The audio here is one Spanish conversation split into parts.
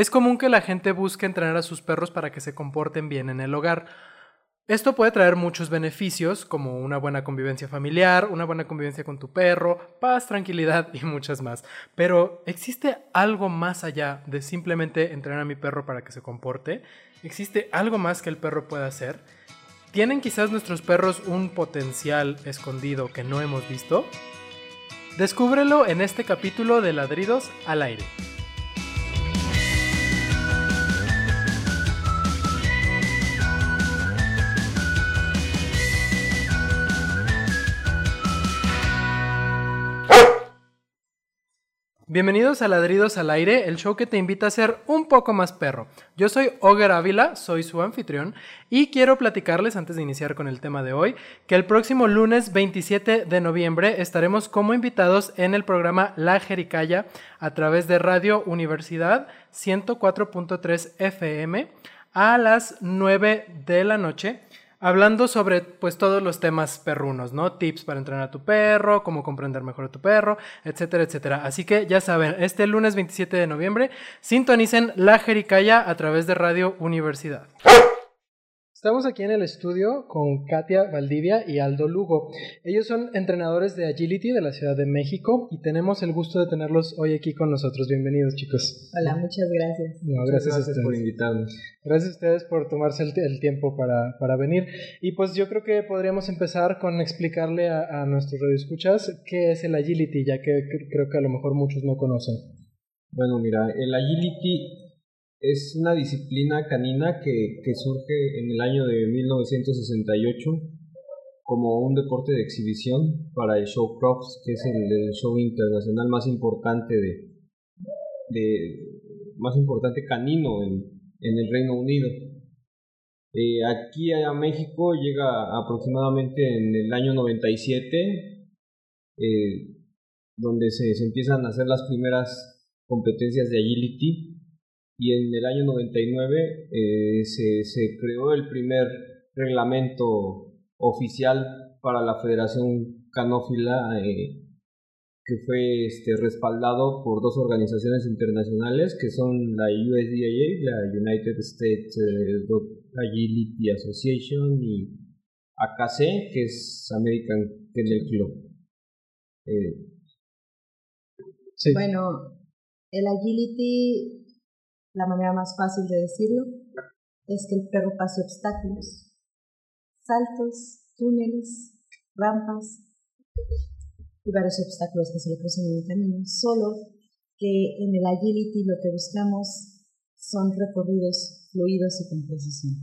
Es común que la gente busque entrenar a sus perros para que se comporten bien en el hogar. Esto puede traer muchos beneficios, como una buena convivencia familiar, una buena convivencia con tu perro, paz, tranquilidad y muchas más. Pero ¿existe algo más allá de simplemente entrenar a mi perro para que se comporte? ¿Existe algo más que el perro pueda hacer? ¿Tienen quizás nuestros perros un potencial escondido que no hemos visto? Descúbrelo en este capítulo de Ladridos al aire. Bienvenidos a Ladridos al Aire, el show que te invita a ser un poco más perro. Yo soy Oger Ávila, soy su anfitrión, y quiero platicarles, antes de iniciar con el tema de hoy, que el próximo lunes 27 de noviembre estaremos como invitados en el programa La Jericaya a través de Radio Universidad 104.3 FM a las 9 de la noche hablando sobre pues todos los temas perrunos, ¿no? Tips para entrenar a tu perro, cómo comprender mejor a tu perro, etcétera, etcétera. Así que ya saben, este lunes 27 de noviembre sintonicen La Jericaya a través de Radio Universidad. Estamos aquí en el estudio con Katia Valdivia y Aldo Lugo. Ellos son entrenadores de Agility de la Ciudad de México y tenemos el gusto de tenerlos hoy aquí con nosotros. Bienvenidos, chicos. Hola, muchas gracias. gracias, a ustedes. por invitarnos. Gracias a ustedes por tomarse el, tiempo para, para, venir. Y pues yo creo que podríamos empezar con explicarle a, a nuestros radioescuchas qué es el Agility, ya que creo que a lo mejor muchos no conocen. Bueno, mira, el Agility es una disciplina canina que, que, surge en el año de 1968 como un deporte de exhibición para el show cross, que es el, show internacional más importante de, de más importante canino en, en el Reino Unido. Eh, aquí a México llega aproximadamente en el año 97, eh, donde se empiezan a hacer las primeras competencias de agility y en el año 99 eh, se, se, creó el primer reglamento oficial para la Federación Canófila eh, que fue este, respaldado por dos organizaciones internacionales que son la USDA, la United States eh, Agility Association y AKC, que es American Kennel Club. Sí. Bueno, el agility la manera más fácil de decirlo es que el perro pase obstáculos, saltos, túneles, rampas y varios obstáculos que se le cruzan en el camino. Solo que en el agility lo que buscamos son recorridos fluidos y con precisión.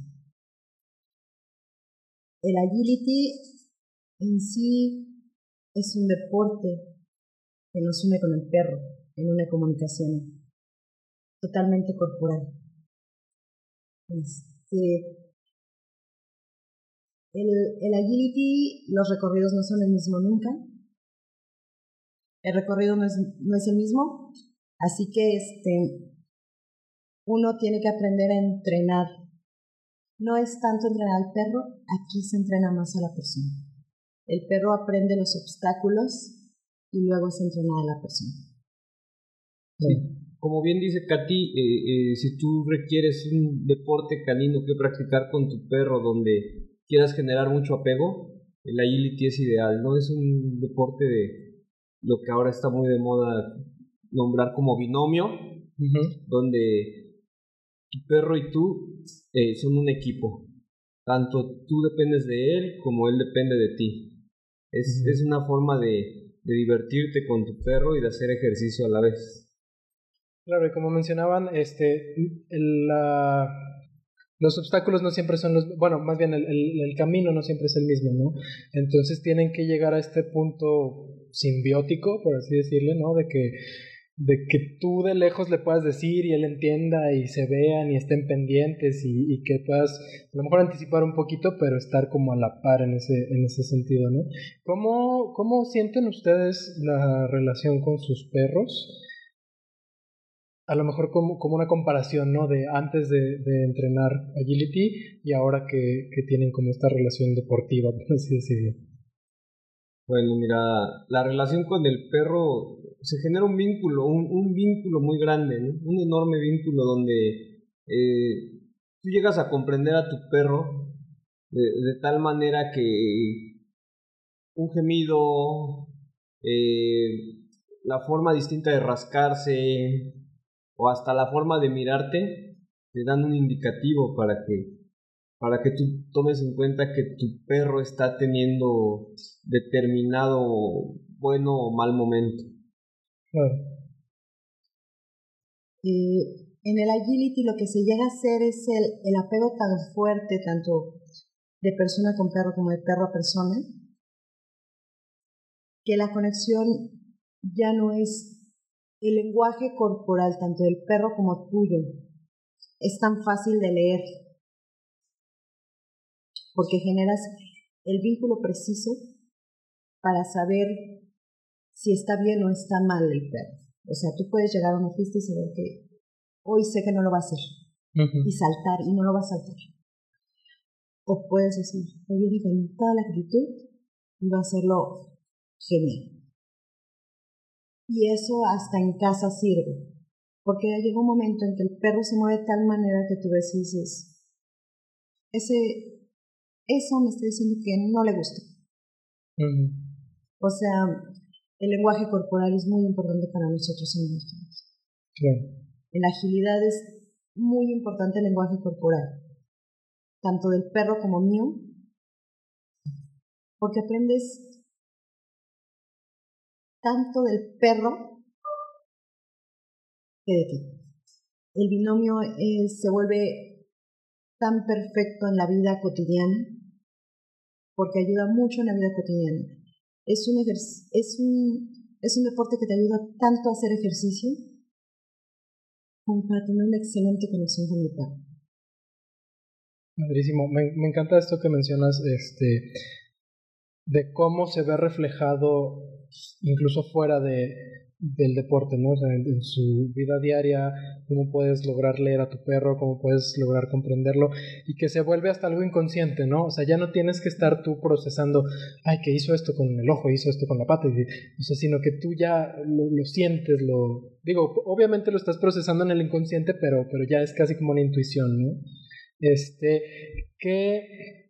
El agility en sí es un deporte que nos une con el perro en una comunicación totalmente corporal. Este, el, agility, los recorridos no son el mismo nunca. El recorrido no es, no es el mismo, así que este, uno tiene que aprender a entrenar. No es tanto entrenar al perro, aquí se entrena más a la persona. El perro aprende los obstáculos y luego se entrena a la persona. Como bien dice Katy, eh, eh, si tú requieres un deporte canino que practicar con tu perro donde quieras generar mucho apego, el agility es ideal, ¿no? Es un deporte de lo que ahora está muy de moda nombrar como binomio, donde tu perro y tú eh, son un equipo. Tanto tú dependes de él como él depende de ti. Es, es una forma de, de divertirte con tu perro y de hacer ejercicio a la vez. Claro, y como mencionaban, este, los obstáculos no siempre son los, bueno, más bien el, el, camino no siempre es el mismo, ¿no? Entonces tienen que llegar a este punto simbiótico, por así decirle, ¿no? De que, de que tú de lejos le puedas decir y él entienda y se vean y estén pendientes y, y que puedas a lo mejor anticipar un poquito, pero estar como a la par en ese, en ese sentido, ¿no? ¿Cómo, ¿Cómo sienten ustedes la relación con sus perros? A lo mejor como, como una comparación, ¿no? De antes de, entrenar agility y ahora que, que, tienen como esta relación deportiva, por así decirlo. Bueno, mira, la relación con el perro se genera un vínculo, un, vínculo muy grande, un enorme vínculo donde eh, tú llegas a comprender a tu perro de, tal manera que un gemido, eh, la forma distinta de rascarse o hasta la forma de mirarte te dan un indicativo para que para que tú tomes en cuenta que tu perro está teniendo determinado bueno o mal momento. en el agility lo que se llega a hacer es el, el apego tan fuerte, tanto de persona con perro como de perro a persona, que la conexión ya no es el lenguaje corporal, tanto del perro como tuyo. Es tan fácil de leer porque generas el vínculo preciso para saber si está bien o está mal el perro. O sea, tú puedes llegar a una fiesta y saber que hoy sé que no lo va a hacer. Y saltar, y no lo va a saltar. O puedes decir, hoy viene con toda la actitud y va a hacerlo genial. Y eso hasta en casa sirve. Porque llega un momento en que el perro se mueve de tal manera que tú ves y dices, ese eso me está diciendo que no le gusta. O sea, el lenguaje corporal es muy importante para nosotros en los En la agilidad es muy importante el lenguaje corporal, tanto del perro como mío, porque aprendes tanto del perro que de ti. El binomio se vuelve tan perfecto en la vida cotidiana porque ayuda mucho en la vida cotidiana. Es un, es un, es un deporte que te ayuda tanto a hacer ejercicio como para tener una excelente conexión con el perro. Madrísimo. Me, me, encanta esto que mencionas, este, de cómo se ve reflejado incluso fuera de, del deporte, ¿no? O sea, en, su vida diaria, cómo puedes lograr leer a tu perro, cómo puedes lograr comprenderlo y que se vuelve hasta algo inconsciente, ¿no? O sea, ya no tienes que estar tú procesando, ay, que hizo esto con el ojo, hizo esto con la pata, o sea, sino que tú ya lo, sientes, lo... Digo, obviamente lo estás procesando en el inconsciente, pero, pero ya es casi como una intuición, ¿no? Este, ¿qué...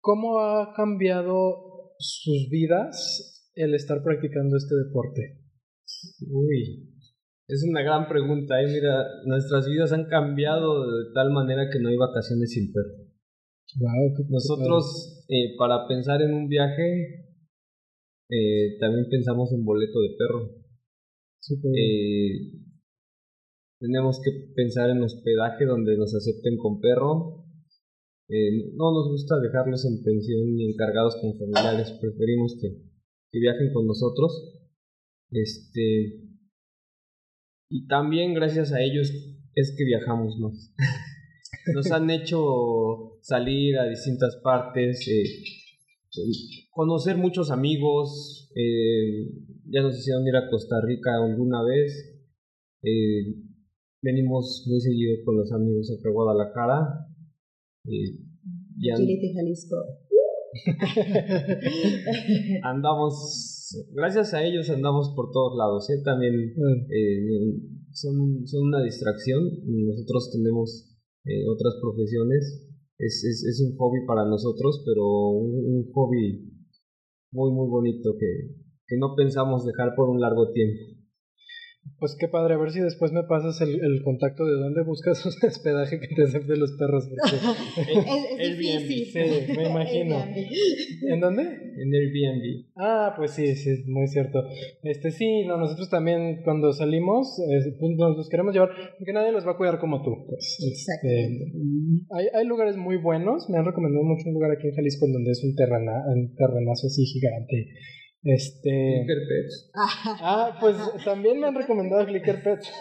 ¿Cómo ha cambiado sus vidas el estar practicando este deporte? Uy, es una gran pregunta. ¿eh? Mira, nuestras vidas han cambiado de tal manera que no hay vacaciones sin perro. Nosotros, eh, para pensar en un viaje, eh, también pensamos en boleto de perro. Eh, tenemos que pensar en hospedaje donde nos acepten con perro. No nos gusta dejarlos en pensión ni encargados con familiares, preferimos que que viajen con nosotros. Este, y también gracias a ellos es que viajamos más. Nos han hecho salir a distintas partes, eh, conocer muchos amigos, eh, ya nos hicieron ir a Costa Rica alguna vez, eh, venimos muy seguido con los amigos acá a Guadalajara. Eh, ya, Jalisco. andamos, gracias a ellos andamos por todos lados, ¿eh? también mm. eh, son, son, una distracción, nosotros tenemos eh, otras profesiones, es, es, es, un hobby para nosotros, pero un, hobby muy muy bonito que, que no pensamos dejar por un largo tiempo. Pues qué padre, a ver si después me pasas el, el contacto de dónde buscas un hospedaje que te acepte los perros. es, Airbnb. Sí, me imagino. ¿En dónde? En Airbnb. Ah, pues sí, sí, muy cierto. Este sí, no, nosotros también cuando salimos pues nos queremos llevar, porque nadie los va a cuidar como tú. Pues, este, hay, hay lugares muy buenos, me han recomendado mucho un lugar aquí en Jalisco donde es un, terrena, un terrenazo así gigante este. Clicker Pets. Ah, pues también me han recomendado Clicker Pets.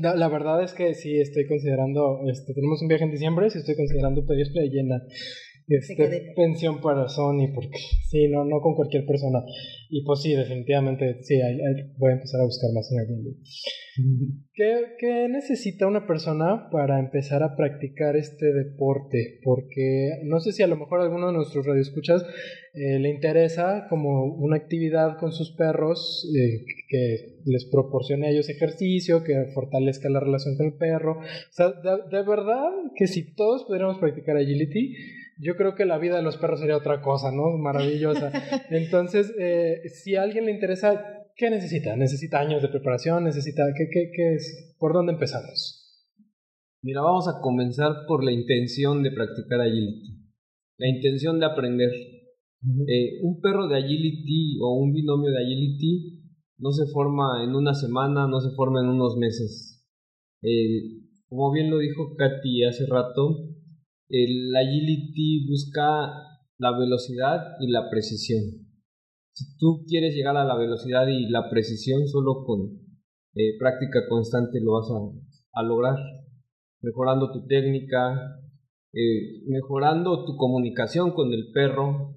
la, la, verdad es que sí estoy considerando. Este, tenemos un viaje en diciembre, sí estoy considerando pedir playa llena. Este, pensión para Sony, porque sí, no, no con cualquier persona. Y pues sí, definitivamente, sí, voy a empezar a buscar más en Airbnb. ¿Qué, ¿Qué, necesita una persona para empezar a practicar este deporte? Porque no sé si a lo mejor a alguno de nuestros radioescuchas eh, le interesa como una actividad con sus perros eh, que les proporcione a ellos ejercicio, que fortalezca la relación con el perro. O sea, de, de verdad que si todos pudiéramos practicar agility, yo creo que la vida de los perros sería otra cosa, ¿no? Maravillosa. Entonces, eh, si a alguien le interesa, ¿qué necesita? ¿Necesita años de preparación? ¿Necesita qué, qué, qué es? ¿Por dónde empezamos? Mira, vamos a comenzar por la intención de practicar agility. La intención de aprender. Eh, un perro de agility o un binomio de agility no se forma en una semana, no se forma en unos meses. Eh, como bien lo dijo Katy hace rato, el agility busca la velocidad y la precisión. Si tú quieres llegar a la velocidad y la precisión, solo con eh, práctica constante lo vas a, lograr. Mejorando tu técnica, eh, mejorando tu comunicación con el perro,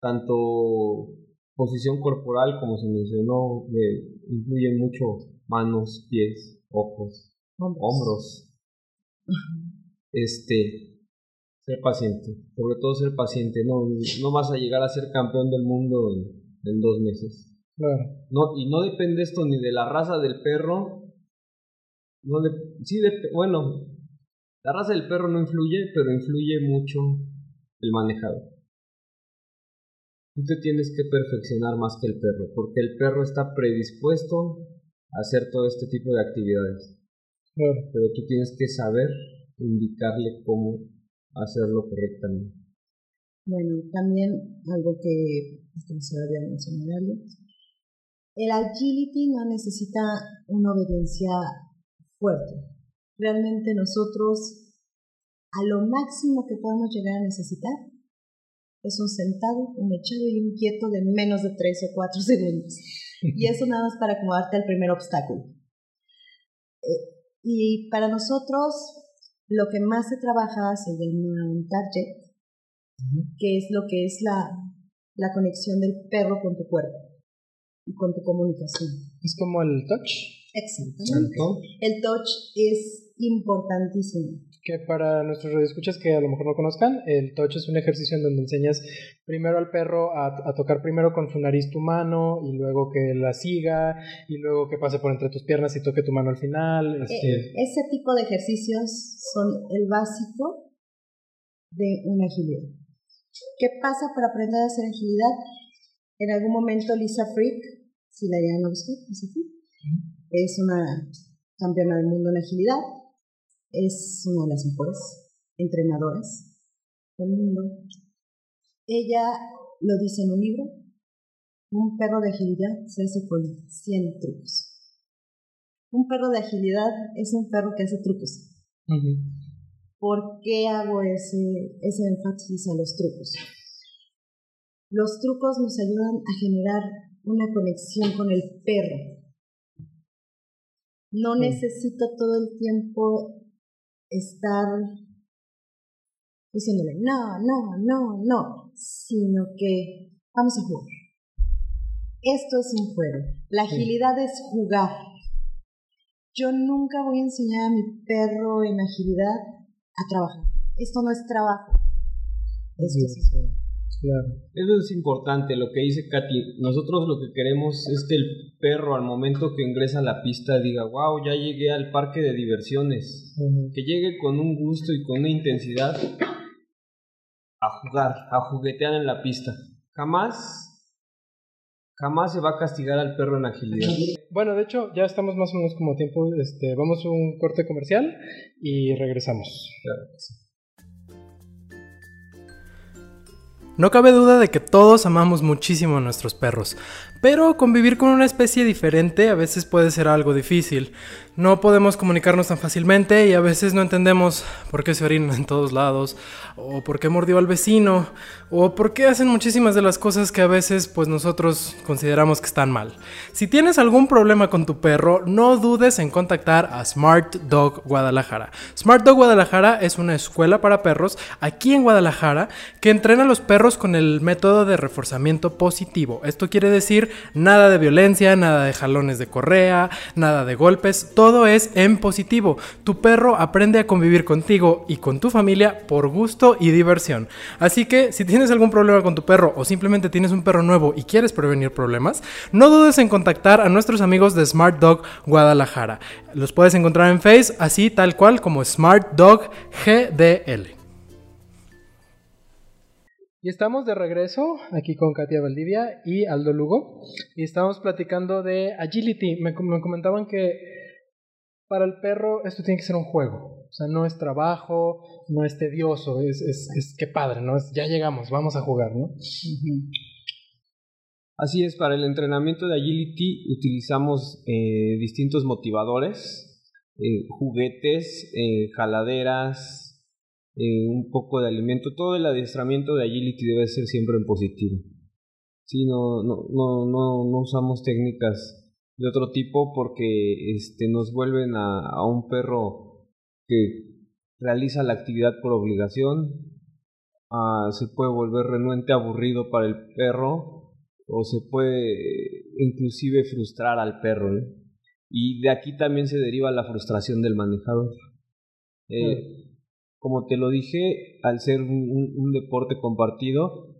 tanto posición corporal como se mencionó, eh, mucho manos, pies, ojos, hombros. Este, ser paciente, sobre todo ser paciente, no, no vas a llegar a ser campeón del mundo en, dos meses. Claro. No, y no depende esto ni de la raza del perro, no de, sí, bueno, la raza del perro no influye, pero influye mucho el manejador. Tú te tienes que perfeccionar más que el perro, porque el perro está predispuesto a hacer todo este tipo de actividades. Claro. Pero tú tienes que saber indicarle cómo hacerlo correctamente. Bueno, también algo que se había mencionado, el agility no necesita una obediencia fuerte. Realmente nosotros a lo máximo que podemos llegar a necesitar es un sentado, un echado y un quieto de menos de 3 o 4 segundos. Y eso nada más para acomodarte al primer obstáculo. Eh, y para nosotros lo que más se trabaja se llama un target, que es lo que es la, la conexión del perro con tu cuerpo y con tu comunicación. ¿Es como el touch? Exactamente. El touch es importantísimo que para nuestros radioescuchas que a lo mejor no conozcan, el touch es un ejercicio en donde enseñas primero al perro a, tocar primero con su nariz tu mano y luego que la siga y luego que pase por entre tus piernas y toque tu mano al final. Este. Eh, ese tipo de ejercicios son el básico de una agilidad. ¿Qué pasa para aprender a hacer agilidad? En algún momento Lisa Frick, si la llegan a buscar, Lisa Frick, es una campeona del mundo en agilidad es una de las mejores entrenadoras del mundo. Ella lo dice en un libro, un perro de agilidad se hace con 100 trucos. Un perro de agilidad es un perro que hace trucos. ¿Por qué hago ese, ese énfasis a los trucos? Los trucos nos ayudan a generar una conexión con el perro. No necesito todo el tiempo estar diciéndole no, no, no, no, sino que vamos a jugar. Esto es un juego. La agilidad es jugar. Yo nunca voy a enseñar a mi perro en agilidad a trabajar. Esto no es trabajo. Esto es juego. Eso es importante, lo que dice Katy. Nosotros lo que queremos es que el perro al momento que ingresa a la pista diga, wow, ya llegué al parque de diversiones. Que llegue con un gusto y con una intensidad a jugar, a juguetear en la pista. Jamás, jamás se va a castigar al perro en agilidad. Bueno, de hecho, ya estamos más o menos como tiempo, este, vamos a un corte comercial y regresamos. Claro No cabe duda de que todos amamos muchísimo a nuestros perros, Pero convivir con una especie diferente a veces puede ser algo difícil. No podemos comunicarnos tan fácilmente y a veces no entendemos por qué se orinan en todos lados, o por qué mordió al vecino, o por qué hacen muchísimas de las cosas que a veces pues nosotros consideramos que están mal. Si tienes algún problema con tu perro, no dudes en contactar a Smart Dog Guadalajara. Smart Dog Guadalajara es una escuela para perros aquí en Guadalajara que entrena a los perros con el método de reforzamiento positivo. Esto quiere decir nada de violencia, nada de jalones de correa, nada de golpes, todo es en positivo. Tu perro aprende a convivir contigo y con tu familia por gusto y diversión. Así que si tienes algún problema con tu perro o simplemente tienes un perro nuevo y quieres prevenir problemas, no dudes en contactar a nuestros amigos de Smart Dog Guadalajara. Los puedes encontrar en Face así tal cual como Smart Dog GDL. Y estamos de regreso aquí con Katia Valdivia y Aldo Lugo. Y estamos platicando de agility. Me, me comentaban que para el perro esto tiene que ser un juego. O sea, no es trabajo, no es tedioso, es, es, es que padre, ¿no? Ya llegamos, vamos a jugar, ¿no? Así es, para el entrenamiento de agility utilizamos eh, distintos motivadores, eh, juguetes, eh, jaladeras, un poco de alimento. Todo el adiestramiento de agility debe ser siempre en positivo. Sí, no, no, no, no, no usamos técnicas de otro tipo porque este, nos vuelven a, a un perro que realiza la actividad por obligación, ah, se puede volver renuente, aburrido para el perro o se puede inclusive frustrar al perro. Y de aquí también se deriva la frustración del manejador. Eh, como te lo dije, al ser un, un deporte compartido,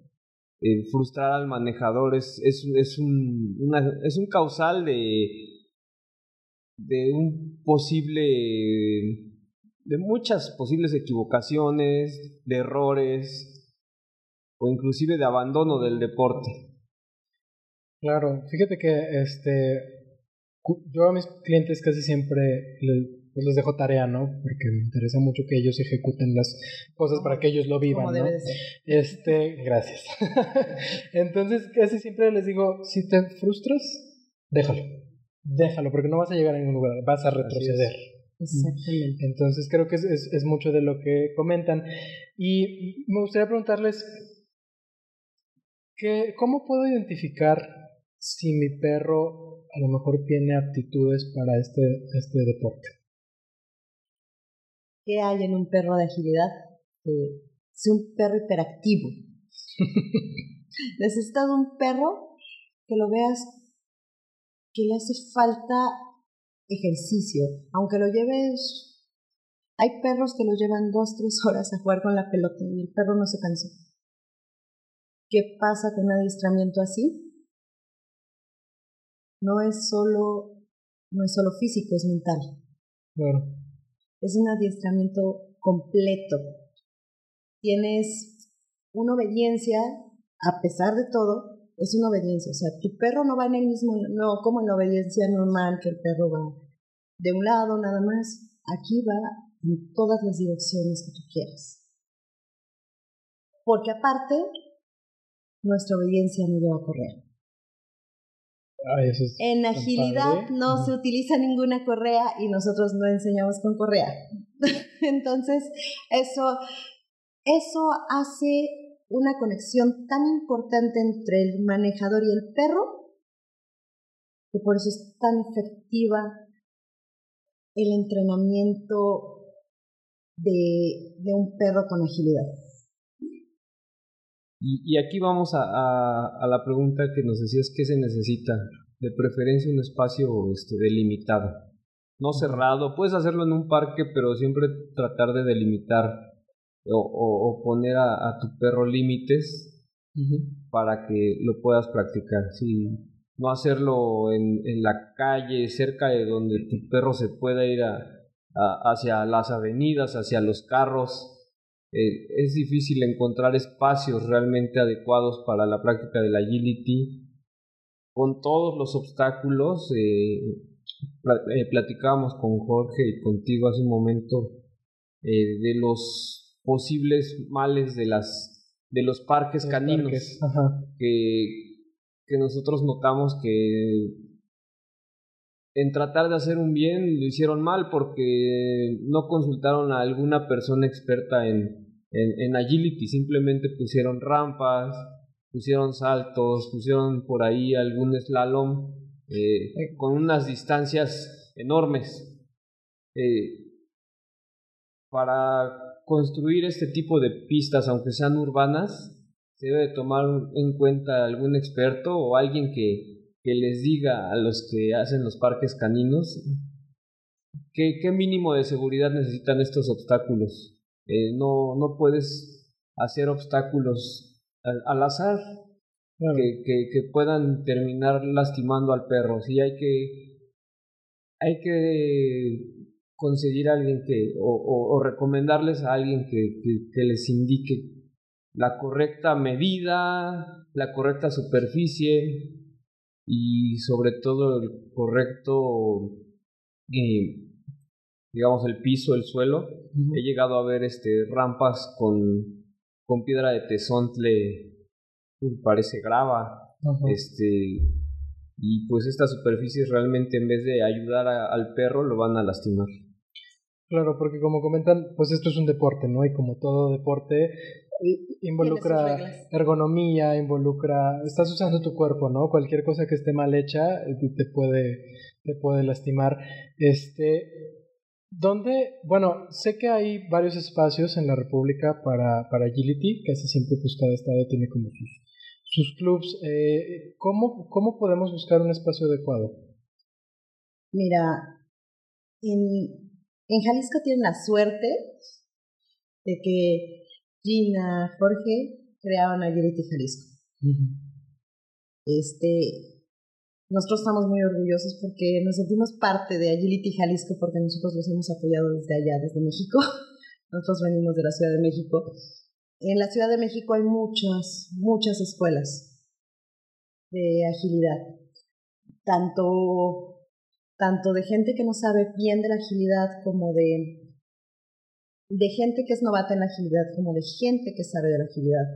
frustrar al manejador es, es, es, un, es un causal de, de un posible, de muchas posibles equivocaciones, de errores o inclusive de abandono del deporte. Claro, fíjate que este, yo a mis clientes casi siempre les, pues les dejo tarea, ¿no? Porque me interesa mucho que ellos ejecuten las cosas para que ellos lo vivan, ¿no? Este, gracias. Entonces, casi siempre les digo, si te frustras, déjalo. Déjalo, porque no vas a llegar a ningún lugar, vas a retroceder. Exactamente. Entonces creo que es, es, es, mucho de lo que comentan. Y me gustaría preguntarles, que, ¿cómo puedo identificar si mi perro a lo mejor tiene aptitudes para este, este deporte? ¿Qué hay en un perro de agilidad? es un perro hiperactivo. Necesitas un perro que lo veas que le hace falta ejercicio, aunque lo lleves... Hay perros que lo llevan dos, tres horas a jugar con la pelota y el perro no se cansa. ¿Qué pasa con un adiestramiento así? No es solo, no es solo físico, es mental. Claro es un adiestramiento completo. Tienes una obediencia, a pesar de todo, es una obediencia. O sea, tu perro no va en el mismo, no como en la obediencia normal, que el perro va de un lado nada más. Aquí va en todas las direcciones que tú quieras. Porque aparte, nuestra obediencia no lleva a correr en agilidad no se utiliza ninguna correa y nosotros no enseñamos con correa. Entonces, eso, eso hace una conexión tan importante entre el manejador y el perro que por eso es tan efectiva el entrenamiento de, de un perro con agilidad. Y, aquí vamos a, a, la pregunta que nos decías, ¿qué se necesita? De preferencia un espacio este, delimitado, no cerrado. Puedes hacerlo en un parque, pero siempre tratar de delimitar o, o, poner a, tu perro límites para que lo puedas practicar. Sí, no hacerlo en, en, la calle, cerca de donde tu perro se pueda ir a, hacia las avenidas, hacia los carros eh, es difícil encontrar espacios realmente adecuados para la práctica del agility con todos los obstáculos. Eh, eh, platicábamos con Jorge y contigo hace un momento de los posibles males de las de los parques caninos que que nosotros notamos que en tratar de hacer un bien lo hicieron mal porque no consultaron a alguna persona experta en, en, agility, simplemente pusieron rampas, pusieron saltos, pusieron por ahí algún slalom eh, con unas distancias enormes. Eh, para construir este tipo de pistas, aunque sean urbanas, se debe tomar en cuenta algún experto o alguien que, que les diga a los que hacen los parques caninos qué, qué mínimo de seguridad necesitan estos obstáculos. Eh, no, no puedes hacer obstáculos al, azar que, que, que, puedan terminar lastimando al perro. Sí, hay que, hay que conseguir a alguien que, o, o, recomendarles a alguien que, que, les indique la correcta medida, la correcta superficie y sobre todo el correcto, eh, digamos, el piso, el suelo. He llegado a ver este, rampas con, con piedra de tesontle, parece grava, este, y pues estas superficies realmente en vez de ayudar al perro lo van a lastimar. Claro, porque como comentan, pues esto es un deporte, ¿no? Y como todo deporte, involucra ergonomía, involucra, estás usando tu cuerpo, ¿no? Cualquier cosa que esté mal hecha eh, te puede, te puede lastimar. Este, ¿dónde? Bueno, sé que hay varios espacios en la República para, para agility, casi siempre pues cada estado tiene como sus, sus clubs. Eh, ¿cómo, ¿Cómo podemos buscar un espacio adecuado? Mira, en, en Jalisco tienen la suerte de que Gina, Jorge crearon Agility Jalisco. Este, nosotros estamos muy orgullosos porque nos sentimos parte de Agility Jalisco porque nosotros los hemos apoyado desde allá, desde México. Nosotros venimos de la Ciudad de México. En la Ciudad de México hay muchas, muchas escuelas de agilidad, tanto tanto de gente que no sabe bien de la agilidad como de, de gente que es novata en la agilidad, como de gente que sabe de la agilidad.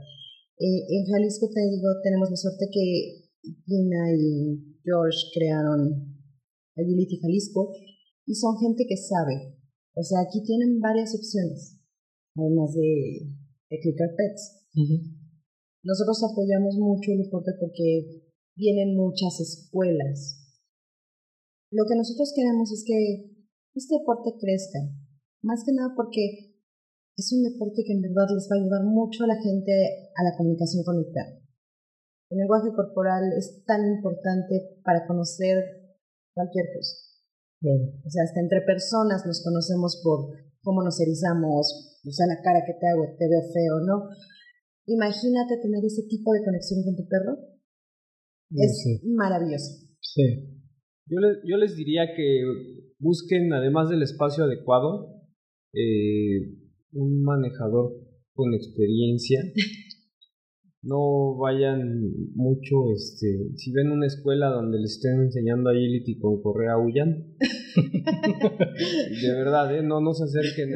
Eh, en Jalisco, te digo, tenemos la suerte que Gina y George crearon Agility Jalisco y son gente que sabe. O sea, aquí tienen varias opciones, además de, de Clicker Pets. Nosotros apoyamos mucho el deporte porque vienen muchas escuelas lo que nosotros queremos es que este deporte crezca, más que nada porque es un deporte que en verdad les va a ayudar mucho a la gente a la comunicación con el perro. El lenguaje corporal es tan importante para conocer cualquier cosa. O sea, hasta entre personas nos conocemos por cómo nos erizamos, o sea, la cara que te hago, te veo feo, ¿no? Imagínate tener ese tipo de conexión con tu perro. Es maravilloso. Sí. Yo, yo les diría que busquen, además del espacio adecuado, eh, un manejador con experiencia. No vayan mucho, este, si ven una escuela donde les estén enseñando agility con correa, huyan. de verdad, ¿eh? no, no se acerquen.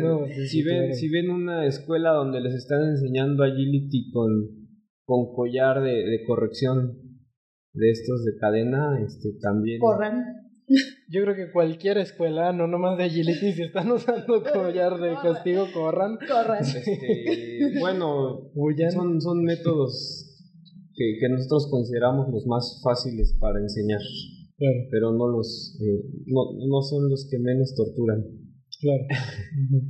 si, ven, si ven una escuela donde les están enseñando agility con, con collar de, de corrección, de estos de cadena, este también. Corran. Yo creo que cualquier escuela, no nomás de agility, si están usando collar de castigo, corran. Corran. Este, bueno, son, son métodos que, que, nosotros consideramos los más fáciles para enseñar. Claro. Pero no los eh, no, no son los que menos torturan. Claro.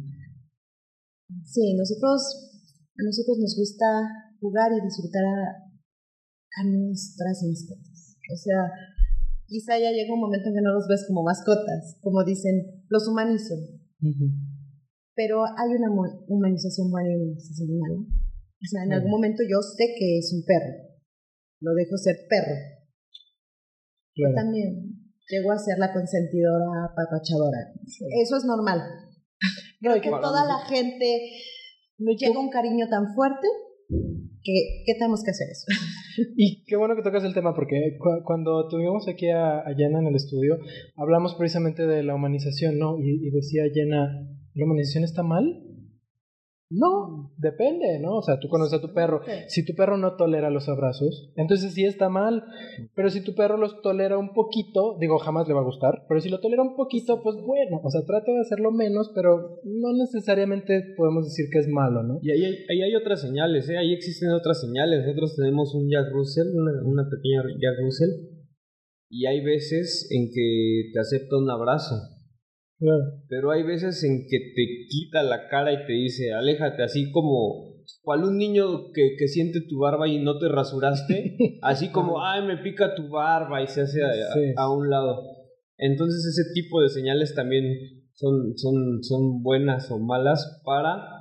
sí, nosotros a nosotros nos gusta jugar y disfrutar a, a nuestras mascotas. O sea, quizá ya llega un momento en que no los ves como mascotas, como dicen, los humanizo. Pero hay una humanización buena y una humanización mala. O sea, en algún momento yo sé que es un perro, lo dejo ser perro. Yo también llego a ser la consentidora, apapachadora. Eso es normal. Creo que toda la gente me llega un cariño tan fuerte ¿Qué, tenemos que hacer eso? y qué bueno que tocas el tema, porque cuando tuvimos aquí a, a, Jenna en el estudio, hablamos precisamente de la humanización, ¿no? Y, decía Jenna, ¿la humanización está mal? No, depende, ¿no? O sea, tú conoces a tu perro. Si tu perro no tolera los abrazos, entonces sí está mal. Pero si tu perro los tolera un poquito, digo, jamás le va a gustar. Pero si lo tolera un poquito, pues bueno, o sea, trata de hacerlo menos, pero no necesariamente podemos decir que es malo, ¿no? Y ahí hay, hay otras señales, ¿eh? Ahí existen otras señales. Nosotros tenemos un Jack Russell, una, una pequeña Jack Russell, y hay veces en que te acepta un abrazo pero hay veces en que te quita la cara y te dice, aléjate, así como cual un niño que, que siente tu barba y no te rasuraste, así como, ay, me pica tu barba y se hace a, un lado. Entonces ese tipo de señales también son, son, son buenas o malas para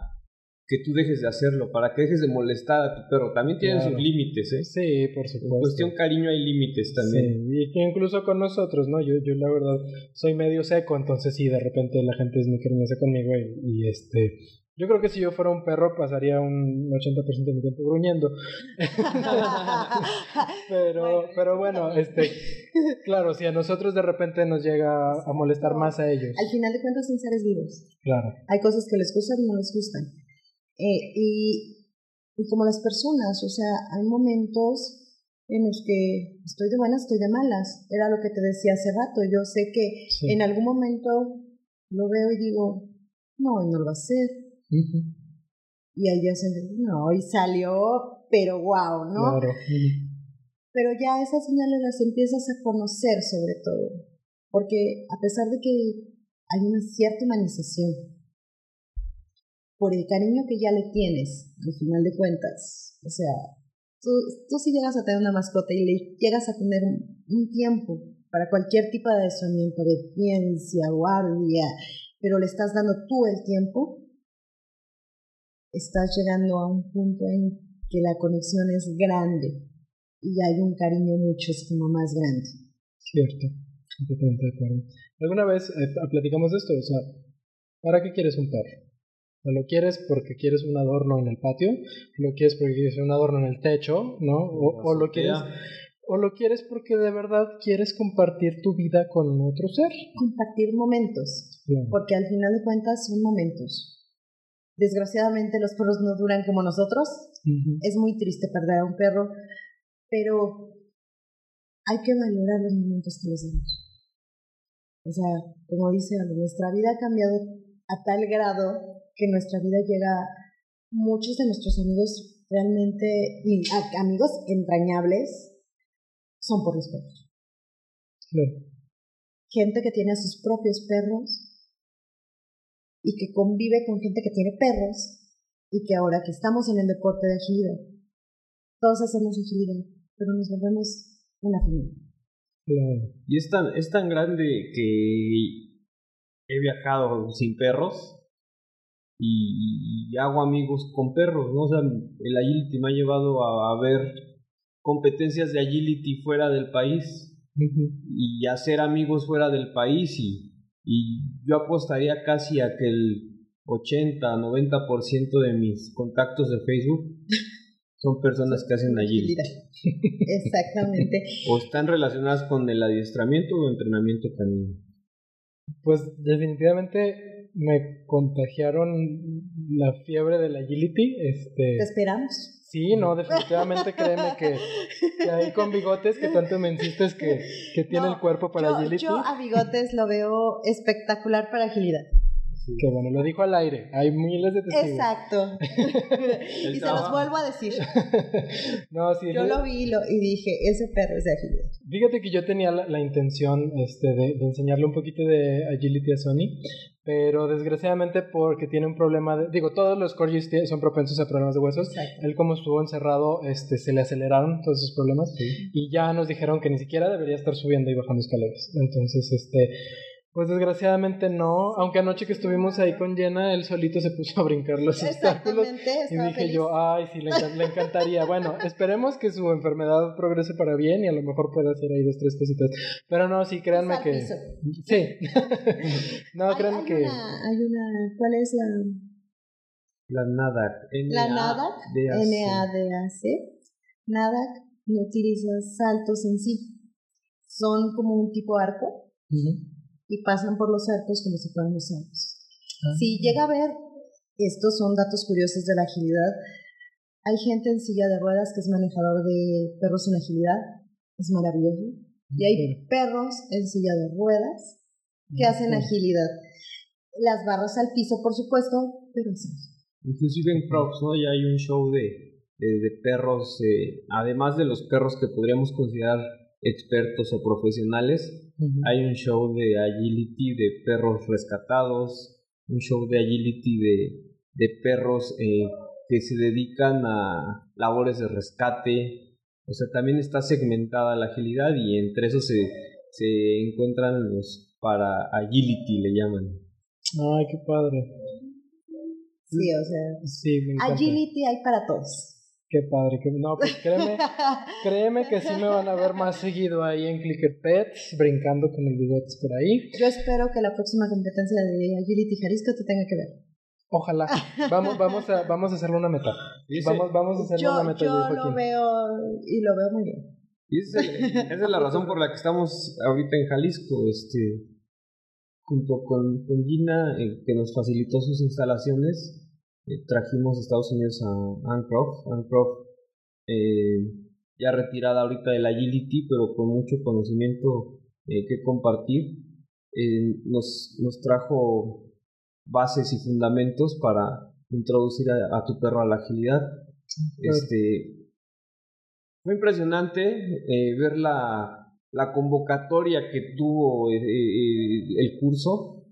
que tú dejes de hacerlo, para que dejes de molestar a tu perro. También tienen sus límites, ¿eh? Sí, por supuesto. En cuestión cariño hay límites también. Sí, y que incluso con nosotros, ¿no? Yo, yo la verdad soy medio seco, entonces sí, de repente la gente es muy cariñosa conmigo y, este... Yo creo que si yo fuera un perro pasaría un 80% de mi tiempo gruñendo. pero, pero bueno, este, claro, si a nosotros de repente nos llega a molestar más a ellos. Al final de cuentas son seres vivos. Claro. Hay cosas que les gustan y no les gustan. Eh, y, y como las personas, o sea, hay momentos en los que estoy de buenas, estoy de malas. Era lo que te decía hace rato. Yo sé que en algún momento lo veo y digo, no, no lo va a hacer. Y ahí ya se no, y salió, pero wow, ¿no? Pero ya esas señales las empiezas a conocer sobre todo. Porque a pesar de que hay una cierta humanización, por el cariño que ya le tienes, al final de cuentas. O sea, tú, tú si llegas a tener una mascota y le llegas a tener un, tiempo para cualquier tipo de adiestramiento, ciencia, guardia, pero le estás dando tú el tiempo, estás llegando a un punto en que la conexión es grande y hay un cariño muchísimo más grande. Cierto, completamente de acuerdo. ¿Alguna vez eh, platicamos de esto? O sea, ¿para qué quieres un perro? O lo quieres porque quieres un adorno en el patio, lo quieres porque quieres un adorno en el techo, ¿no? O, lo quieres o lo quieres porque de verdad quieres compartir tu vida con otro ser. Compartir momentos, porque al final de cuentas son momentos. Desgraciadamente los perros no duran como nosotros. Es muy triste perder a un perro, pero hay que valorar los momentos que les damos. O sea, como dice, nuestra vida ha cambiado a tal grado que en nuestra vida llega muchos de nuestros amigos realmente, amigos entrañables, son por respeto. Gente que tiene a sus propios perros y que convive con gente que tiene perros y que ahora que estamos en el deporte de agilidad, todos hacemos agilidad, pero nos volvemos una familia. Y es tan, es tan grande que he viajado sin perros y, hago amigos con perros, ¿no? O sea, el agility me ha llevado a, ver competencias de agility fuera del país y hacer amigos fuera del país y, y yo apostaría casi a que el 80, 90% de mis contactos de Facebook son personas que hacen agility. Exactamente. o están relacionadas con el adiestramiento o entrenamiento canino. Pues definitivamente me contagiaron la fiebre del agility. Este, Te esperamos. Sí, no, definitivamente créeme que, ahí con bigotes que tanto me insistes que, que tiene el cuerpo para agility. Yo a bigotes lo veo espectacular para agilidad. Que bueno, lo dijo al aire. Hay miles de testigos. Exacto. y se los vuelvo a decir. no, sí, yo lo vi y, dije, ese perro es de agilidad. Fíjate que yo tenía la, intención este, de, de, enseñarle un poquito de agility a Sony, pero desgraciadamente porque tiene un problema de, digo todos los corgis son propensos a problemas de huesos él como estuvo encerrado este se le aceleraron todos esos problemas y ya nos dijeron que ni siquiera debería estar subiendo y bajando escaleras entonces este pues desgraciadamente no, aunque anoche que estuvimos ahí con Jenna, él solito se puso a brincar los obstáculos. Y dije yo, ay, sí, le, encantaría. bueno, esperemos que su enfermedad progrese para bien y a lo mejor pueda hacer ahí dos, tres cositas. Pero no, sí, créanme que... Sí. no, créanme que... hay una... ¿Cuál es la...? La NADAC. La NADAC. N-A-D-A-C. NADAC no utiliza saltos en sí. Son como un tipo arco y pasan por los arcos como si fueran los arcos. Ah. Si llega a ver estos son datos curiosos de la agilidad. Hay gente en silla de ruedas que es manejador de perros en agilidad, es maravilloso. Y hay perros en silla de ruedas que hacen agilidad. Las barras al piso, por supuesto, pero sí. Inclusive en Crocs, ¿no? Ya hay un show de, de, perros, eh, además de los perros que podríamos considerar expertos o profesionales, hay un show de agility de perros rescatados, un show de agility de, de perros eh, que se dedican a labores de rescate. O sea, también está segmentada la agilidad y entre eso se, se encuentran los para agility, le llaman. Ay, qué padre. Sí, o sea, agility hay para todos. Qué padre, que no, pues créeme, créeme que sí me van a ver más seguido ahí en Clicker Pets, brincando con el bigotes por ahí. Yo espero que la próxima competencia de Agility Jalisco te tenga que ver. Ojalá. Vamos, vamos a, vamos a hacerle una meta. Vamos, vamos a hacerle una meta. Yo lo veo y lo veo muy bien. Y esa, es la razón por la que estamos ahorita en Jalisco, este, junto con, con Gina, eh, que nos facilitó sus instalaciones eh, trajimos a Estados Unidos a Ancroft. Ancroft eh, ya retirada ahorita del agility, pero con mucho conocimiento eh, que compartir, nos, nos trajo bases y fundamentos para introducir a, tu perro a la agilidad. Este, fue impresionante ver la, la, convocatoria que tuvo el curso.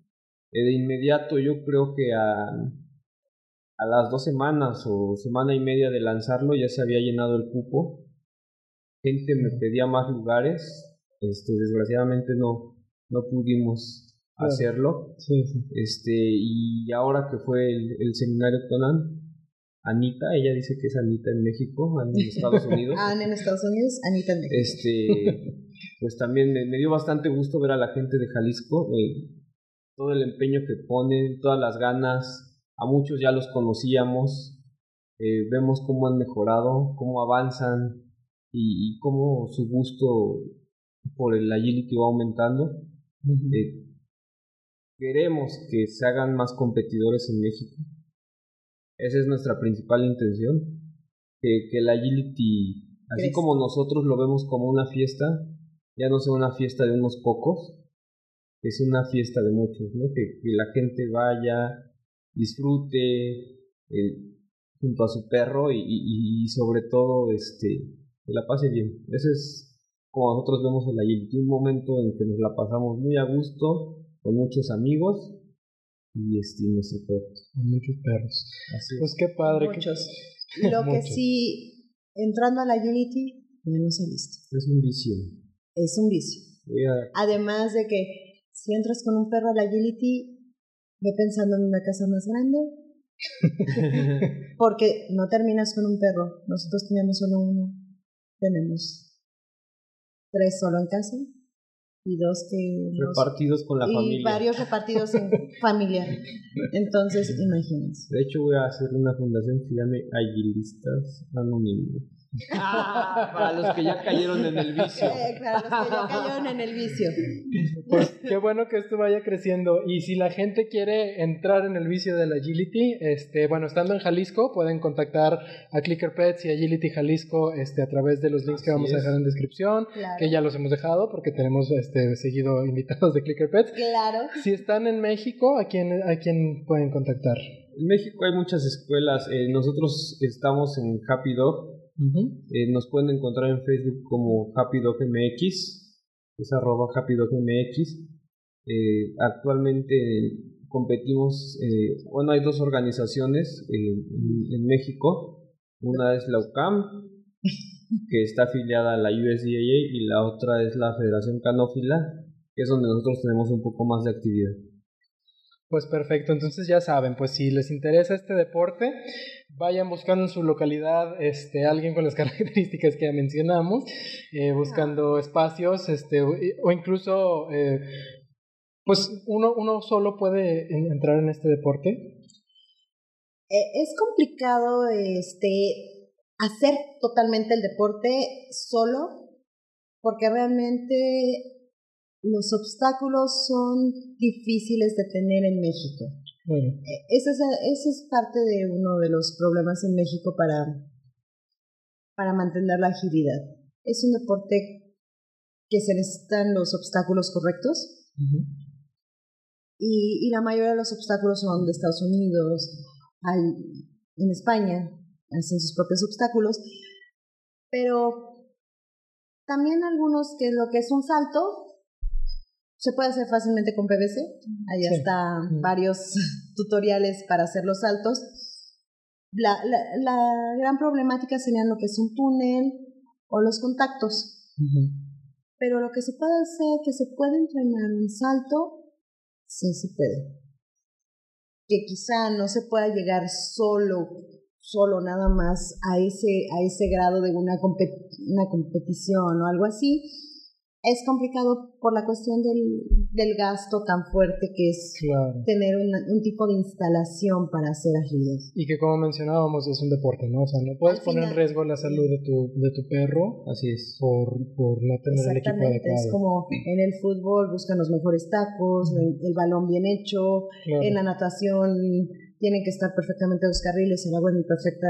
de inmediato yo creo que a, a las dos semanas o semana y media de lanzarlo ya se había llenado el cupo. Gente me pedía más lugares. Este, desgraciadamente no, no pudimos hacerlo. Este, y ahora que fue el, seminario con Anita, ella dice que es Anita en México, en Estados Unidos. Anne en Estados Unidos, Anita en México. Este, pues también me, dio bastante gusto ver a la gente de Jalisco, eh, todo el empeño que ponen, todas las ganas, a muchos ya los conocíamos, eh, vemos cómo han mejorado, cómo avanzan y, cómo su gusto por el agility va aumentando. Eh, queremos que se hagan más competidores en México. Esa es nuestra principal intención. Que, que el agility, así como nosotros lo vemos como una fiesta, ya no sea una fiesta de unos pocos, es una fiesta de muchos, ¿no? que la gente vaya, disfrute eh, junto a su perro y, y, sobre todo este, que la pase bien. Eso es como nosotros vemos el agility, un momento en que nos la pasamos muy a gusto con muchos amigos y este, nuestro perro. Con muchos perros. Así pues qué padre. Muchos. Lo que sí, entrando al agility, ya no se listo. Es un vicio. Es un vicio. Además de que si entras con un perro al agility, Ve pensando en una casa más grande. Porque no terminas con un perro. Nosotros teníamos solo uno. Tenemos tres solo en casa y dos que repartidos con la y familia varios repartidos en familia entonces imagínense de hecho voy a hacer una fundación que se llame Aguilistas Anónimos Ah, para los que ya cayeron en el vicio. Eh, para los que ya cayeron en el vicio. Pues qué bueno que esto vaya creciendo. Y si la gente quiere entrar en el vicio del Agility, este, bueno, estando en Jalisco, pueden contactar a Clicker Pets y Agility Jalisco este, a través de los links que vamos a dejar en descripción, que ya los hemos dejado porque tenemos este, seguido invitados de Clicker Pets. Claro. Si están en México, ¿a quién, a quién pueden contactar? En México hay muchas escuelas. Eh, nosotros estamos en Happy Dog eh, nos pueden encontrar en Facebook como HappyDogMX, es arroba HappyDogMX. Eh, actualmente competimos, eh, bueno, hay dos organizaciones en, México. Una es la UCAM, que está afiliada a la USDA, y la otra es la Federación Canófila, que es donde nosotros tenemos un poco más de actividad. Pues perfecto, entonces ya saben, pues si les interesa este deporte, vayan buscando en su localidad este, alguien con las características que ya mencionamos, eh, buscando espacios, este, o incluso, eh, pues uno, uno solo puede entrar en este deporte. Eh, es complicado este, hacer totalmente el deporte solo, porque realmente los obstáculos son difíciles de tener en México. Eh, ese, es, parte de uno de los problemas en México para, para mantener la agilidad. Es un deporte que se necesitan los obstáculos correctos y, y, la mayoría de los obstáculos son de Estados Unidos, en España, hacen sus propios obstáculos, pero también algunos que lo que es un salto se puede hacer fácilmente con PVC. Ahí está varios tutoriales para hacer los saltos. La, la, gran problemática sería lo que es un túnel o los contactos. Pero lo que se puede hacer, que se puede entrenar un salto, sí se puede. Que quizá no se pueda llegar solo solo nada más a ese, a ese grado de una, una competición o algo así, es complicado por la cuestión del, del gasto tan fuerte que es tener un tipo de instalación para hacer agilidad. Y que como mencionábamos es un deporte, ¿no? O sea, no puedes poner en riesgo la salud de tu, de tu perro. Así es. Por, por no tener el equipo adecuado. Es como en el fútbol buscan los mejores tacos, el, balón bien hecho, en la natación tienen que estar perfectamente los carriles, el agua en perfecta,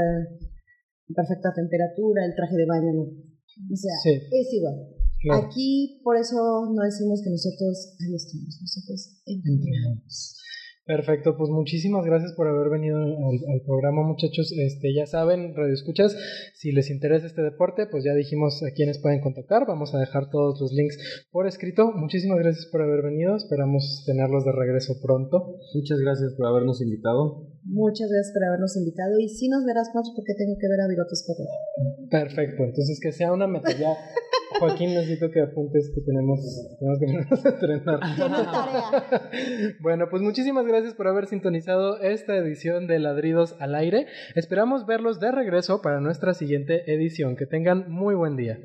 perfecta temperatura, el traje de baño, O sea, es igual. Aquí, por eso no decimos que nosotros, ahí estamos, nosotros entrenamos. Perfecto, pues muchísimas gracias por haber venido al, programa, muchachos. Este, ya saben, Radio Escuchas, si les interesa este deporte, pues ya dijimos a quienes pueden contactar. Vamos a dejar todos los links por escrito. Muchísimas gracias por haber venido. Esperamos tenerlos de regreso pronto. Muchas gracias por habernos invitado. Muchas gracias por habernos invitado. Y si nos verás más porque tengo que ver a Bigotes Correr. Perfecto, entonces que sea una meta ya. Joaquín, necesito que apuntes que tenemos, tenemos que entrenar. bueno, pues muchísimas gracias por haber sintonizado esta edición de Ladridos al Aire. Esperamos verlos de regreso para nuestra siguiente edición. Que tengan muy buen día.